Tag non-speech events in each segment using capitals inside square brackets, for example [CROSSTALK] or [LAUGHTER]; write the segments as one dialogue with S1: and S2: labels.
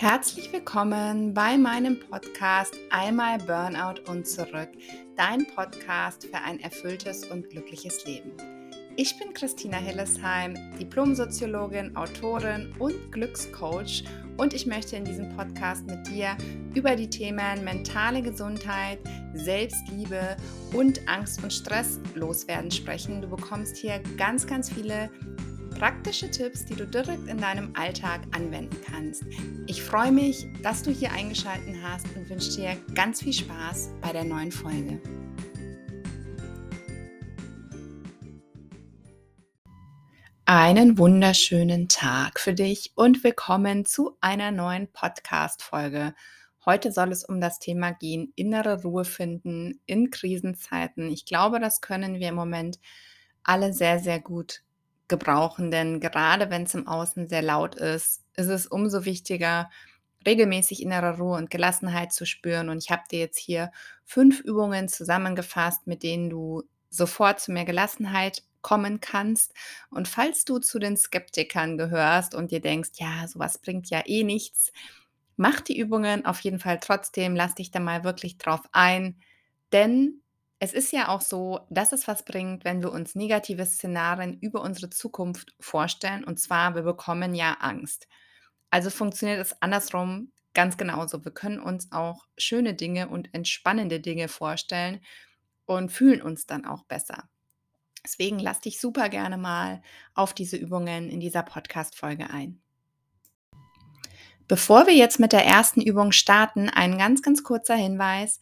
S1: Herzlich willkommen bei meinem Podcast Einmal Burnout und zurück, dein Podcast für ein erfülltes und glückliches Leben. Ich bin Christina Hillesheim, Diplomsoziologin, Autorin und Glückscoach und ich möchte in diesem Podcast mit dir über die Themen mentale Gesundheit, Selbstliebe und Angst und Stress loswerden sprechen. Du bekommst hier ganz, ganz viele praktische Tipps, die du direkt in deinem Alltag anwenden kannst. Ich freue mich, dass du hier eingeschaltet hast und wünsche dir ganz viel Spaß bei der neuen Folge. Einen wunderschönen Tag für dich und willkommen zu einer neuen Podcast-Folge. Heute soll es um das Thema gehen, innere Ruhe finden in Krisenzeiten. Ich glaube, das können wir im Moment alle sehr, sehr gut gebrauchen, denn gerade wenn es im Außen sehr laut ist, ist es umso wichtiger, regelmäßig innere Ruhe und Gelassenheit zu spüren. Und ich habe dir jetzt hier fünf Übungen zusammengefasst, mit denen du sofort zu mehr Gelassenheit kommen kannst. Und falls du zu den Skeptikern gehörst und dir denkst, ja, sowas bringt ja eh nichts, mach die Übungen auf jeden Fall trotzdem, lass dich da mal wirklich drauf ein, denn es ist ja auch so, dass es was bringt, wenn wir uns negative Szenarien über unsere Zukunft vorstellen. Und zwar, wir bekommen ja Angst. Also funktioniert es andersrum ganz genauso. Wir können uns auch schöne Dinge und entspannende Dinge vorstellen und fühlen uns dann auch besser. Deswegen lass dich super gerne mal auf diese Übungen in dieser Podcast-Folge ein. Bevor wir jetzt mit der ersten Übung starten, ein ganz, ganz kurzer Hinweis.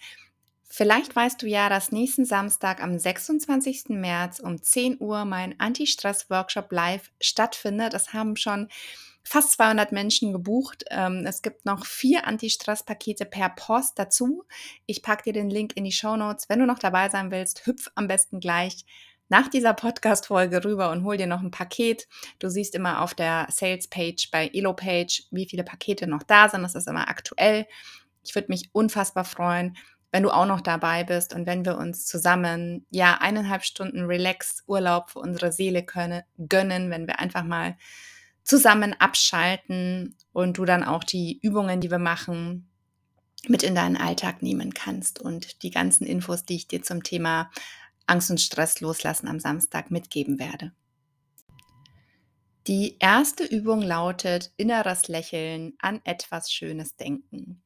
S1: Vielleicht weißt du ja, dass nächsten Samstag am 26. März um 10 Uhr mein Anti-Stress-Workshop live stattfindet. Das haben schon fast 200 Menschen gebucht. Ähm, es gibt noch vier Anti-Stress-Pakete per Post dazu. Ich packe dir den Link in die Show Notes. Wenn du noch dabei sein willst, hüpf am besten gleich nach dieser Podcast-Folge rüber und hol dir noch ein Paket. Du siehst immer auf der Sales-Page bei Elo-Page, wie viele Pakete noch da sind. Das ist immer aktuell. Ich würde mich unfassbar freuen, wenn du auch noch dabei bist und wenn wir uns zusammen ja eineinhalb Stunden Relax-Urlaub für unsere Seele können, gönnen, wenn wir einfach mal zusammen abschalten und du dann auch die Übungen, die wir machen, mit in deinen Alltag nehmen kannst und die ganzen Infos, die ich dir zum Thema Angst und Stress loslassen am Samstag mitgeben werde. Die erste Übung lautet inneres Lächeln an etwas Schönes denken.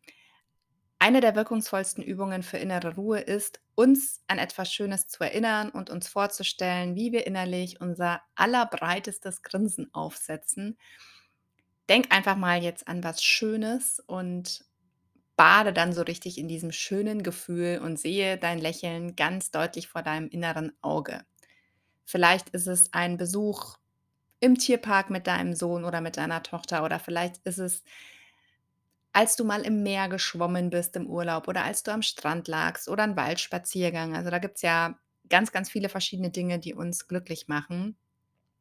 S1: Eine der wirkungsvollsten Übungen für innere Ruhe ist, uns an etwas Schönes zu erinnern und uns vorzustellen, wie wir innerlich unser allerbreitestes Grinsen aufsetzen. Denk einfach mal jetzt an was Schönes und bade dann so richtig in diesem schönen Gefühl und sehe dein Lächeln ganz deutlich vor deinem inneren Auge. Vielleicht ist es ein Besuch im Tierpark mit deinem Sohn oder mit deiner Tochter oder vielleicht ist es als du mal im Meer geschwommen bist im Urlaub oder als du am Strand lagst oder ein Waldspaziergang. Also da gibt es ja ganz, ganz viele verschiedene Dinge, die uns glücklich machen.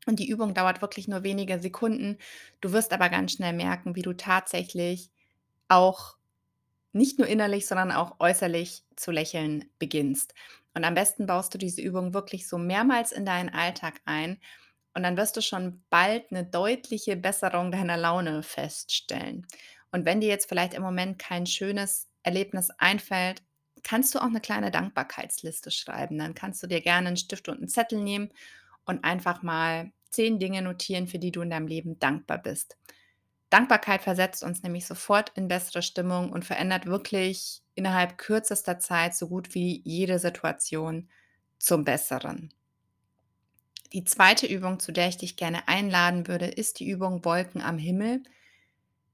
S1: Und die Übung dauert wirklich nur wenige Sekunden. Du wirst aber ganz schnell merken, wie du tatsächlich auch nicht nur innerlich, sondern auch äußerlich zu lächeln beginnst. Und am besten baust du diese Übung wirklich so mehrmals in deinen Alltag ein. Und dann wirst du schon bald eine deutliche Besserung deiner Laune feststellen. Und wenn dir jetzt vielleicht im Moment kein schönes Erlebnis einfällt, kannst du auch eine kleine Dankbarkeitsliste schreiben. Dann kannst du dir gerne einen Stift und einen Zettel nehmen und einfach mal zehn Dinge notieren, für die du in deinem Leben dankbar bist. Dankbarkeit versetzt uns nämlich sofort in bessere Stimmung und verändert wirklich innerhalb kürzester Zeit so gut wie jede Situation zum Besseren. Die zweite Übung, zu der ich dich gerne einladen würde, ist die Übung Wolken am Himmel.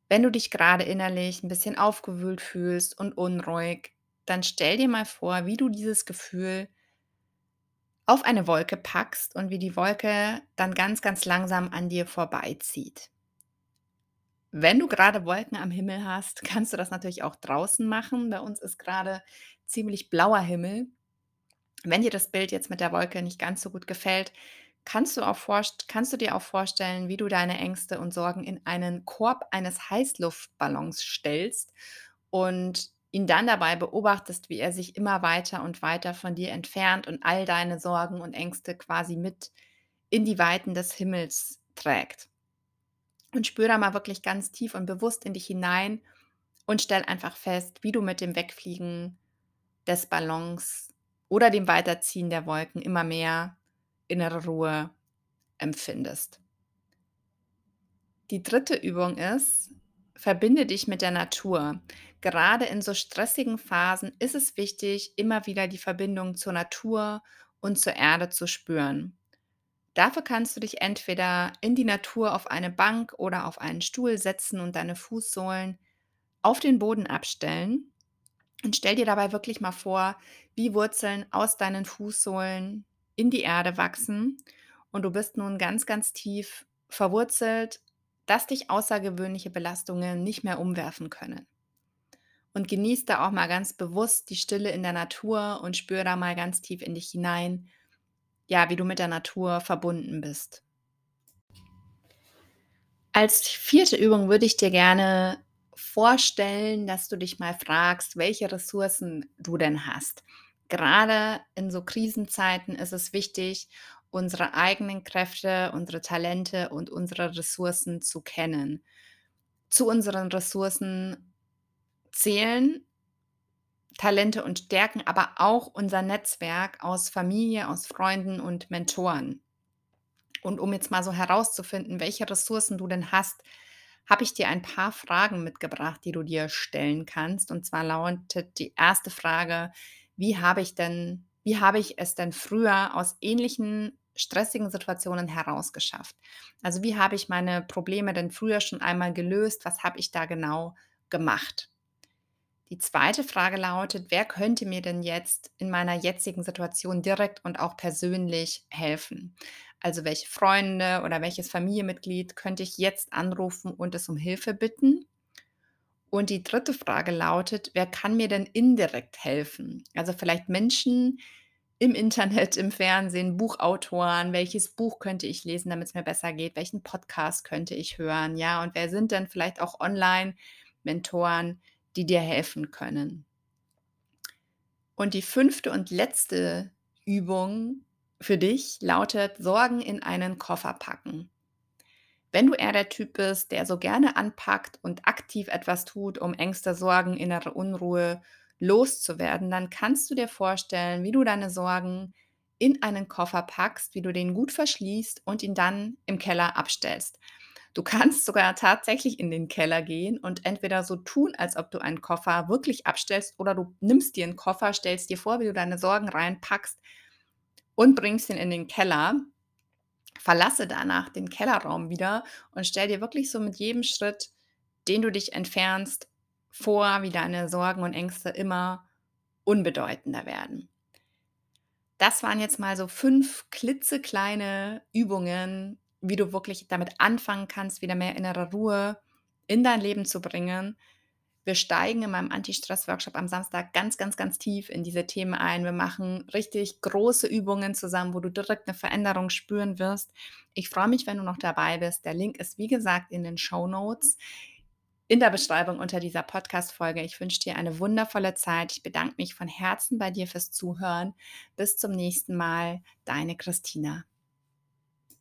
S1: Wenn du dich gerade innerlich ein bisschen aufgewühlt fühlst und unruhig, dann stell dir mal vor, wie du dieses Gefühl auf eine Wolke packst und wie die Wolke dann ganz, ganz langsam an dir vorbeizieht. Wenn du gerade Wolken am Himmel hast, [LAUGHS] kannst du das natürlich auch draußen machen. Bei uns ist gerade ziemlich blauer Himmel. Wenn dir das Bild jetzt mit der Wolke nicht ganz so gut gefällt, Kannst du, auch kannst du dir auch vorstellen, wie du deine Ängste und Sorgen in einen Korb eines Heißluftballons stellst und ihn dann dabei beobachtest, wie er sich immer weiter und weiter von dir entfernt und all deine Sorgen und Ängste quasi mit in die Weiten des Himmels trägt. Und spür da mal wirklich ganz tief und bewusst in dich hinein und stell einfach fest, wie du mit dem Wegfliegen des Ballons oder dem Weiterziehen der Wolken immer mehr innere Ruhe empfindest. Die dritte Übung ist, verbinde dich mit der Natur. Gerade in so stressigen Phasen ist es wichtig, immer wieder die Verbindung zur Natur und zur Erde zu spüren. Dafür kannst du dich entweder in die Natur auf eine Bank oder auf einen Stuhl setzen und deine Fußsohlen auf den Boden abstellen. Und stell dir dabei wirklich mal vor, wie Wurzeln aus deinen Fußsohlen in die Erde wachsen. Und du bist nun ganz, ganz tief verwurzelt, dass dich außergewöhnliche Belastungen nicht mehr umwerfen können. Und genieß da auch mal ganz bewusst die Stille in der Natur und spür da mal ganz tief in dich hinein, ja, wie du mit der Natur verbunden bist. Als vierte Übung würde ich dir gerne vorstellen, dass du dich mal fragst, welche Ressourcen du denn hast. Gerade in so Krisenzeiten ist es wichtig, unsere eigenen Kräfte, unsere Talente und unsere Ressourcen zu kennen. Zu unseren Ressourcen zählen Talente und Stärken, aber auch unser Netzwerk aus Familie, aus Freunden und Mentoren. Und um jetzt mal so herauszufinden, welche Ressourcen du denn hast, habe ich dir ein paar Fragen mitgebracht, die du dir stellen kannst. Und zwar lautet die erste Frage, wie habe ich denn, wie habe ich es denn früher aus ähnlichen stressigen Situationen herausgeschafft? Also wie habe ich meine Probleme denn früher schon einmal gelöst? Was habe ich da genau gemacht? Die zweite Frage lautet, wer könnte mir denn jetzt in meiner jetzigen Situation direkt und auch persönlich helfen? Also welche Freunde oder welches Familienmitglied könnte ich jetzt anrufen und es um Hilfe bitten? Und die dritte Frage lautet, wer kann mir denn indirekt helfen? Also vielleicht Menschen im Internet, im Fernsehen, Buchautoren, welches Buch könnte ich lesen, damit es mir besser geht, welchen Podcast könnte ich hören, ja, und wer sind denn vielleicht auch Online-Mentoren, die dir helfen können. Und die fünfte und letzte Übung für dich lautet Sorgen in einen Koffer packen. Wenn du eher der Typ bist, der so gerne anpackt und aktiv etwas tut, um Ängste, Sorgen, innere Unruhe loszuwerden, dann kannst du dir vorstellen, wie du deine Sorgen in einen Koffer packst, wie du den gut verschließt und ihn dann im Keller abstellst. Du kannst sogar tatsächlich in den Keller gehen und entweder so tun, als ob du einen Koffer wirklich abstellst oder du nimmst dir einen Koffer, stellst dir vor, wie du deine Sorgen reinpackst und bringst ihn in den Keller. Verlasse danach den Kellerraum wieder und stell dir wirklich so mit jedem Schritt, den du dich entfernst, vor, wie deine Sorgen und Ängste immer unbedeutender werden. Das waren jetzt mal so fünf klitzekleine Übungen, wie du wirklich damit anfangen kannst, wieder mehr innere Ruhe in dein Leben zu bringen. Wir steigen in meinem Anti-Stress-Workshop am Samstag ganz, ganz, ganz tief in diese Themen ein. Wir machen richtig große Übungen zusammen, wo du direkt eine Veränderung spüren wirst. Ich freue mich, wenn du noch dabei bist. Der Link ist, wie gesagt, in den Show Notes in der Beschreibung unter dieser Podcast-Folge. Ich wünsche dir eine wundervolle Zeit. Ich bedanke mich von Herzen bei dir fürs Zuhören. Bis zum nächsten Mal. Deine Christina.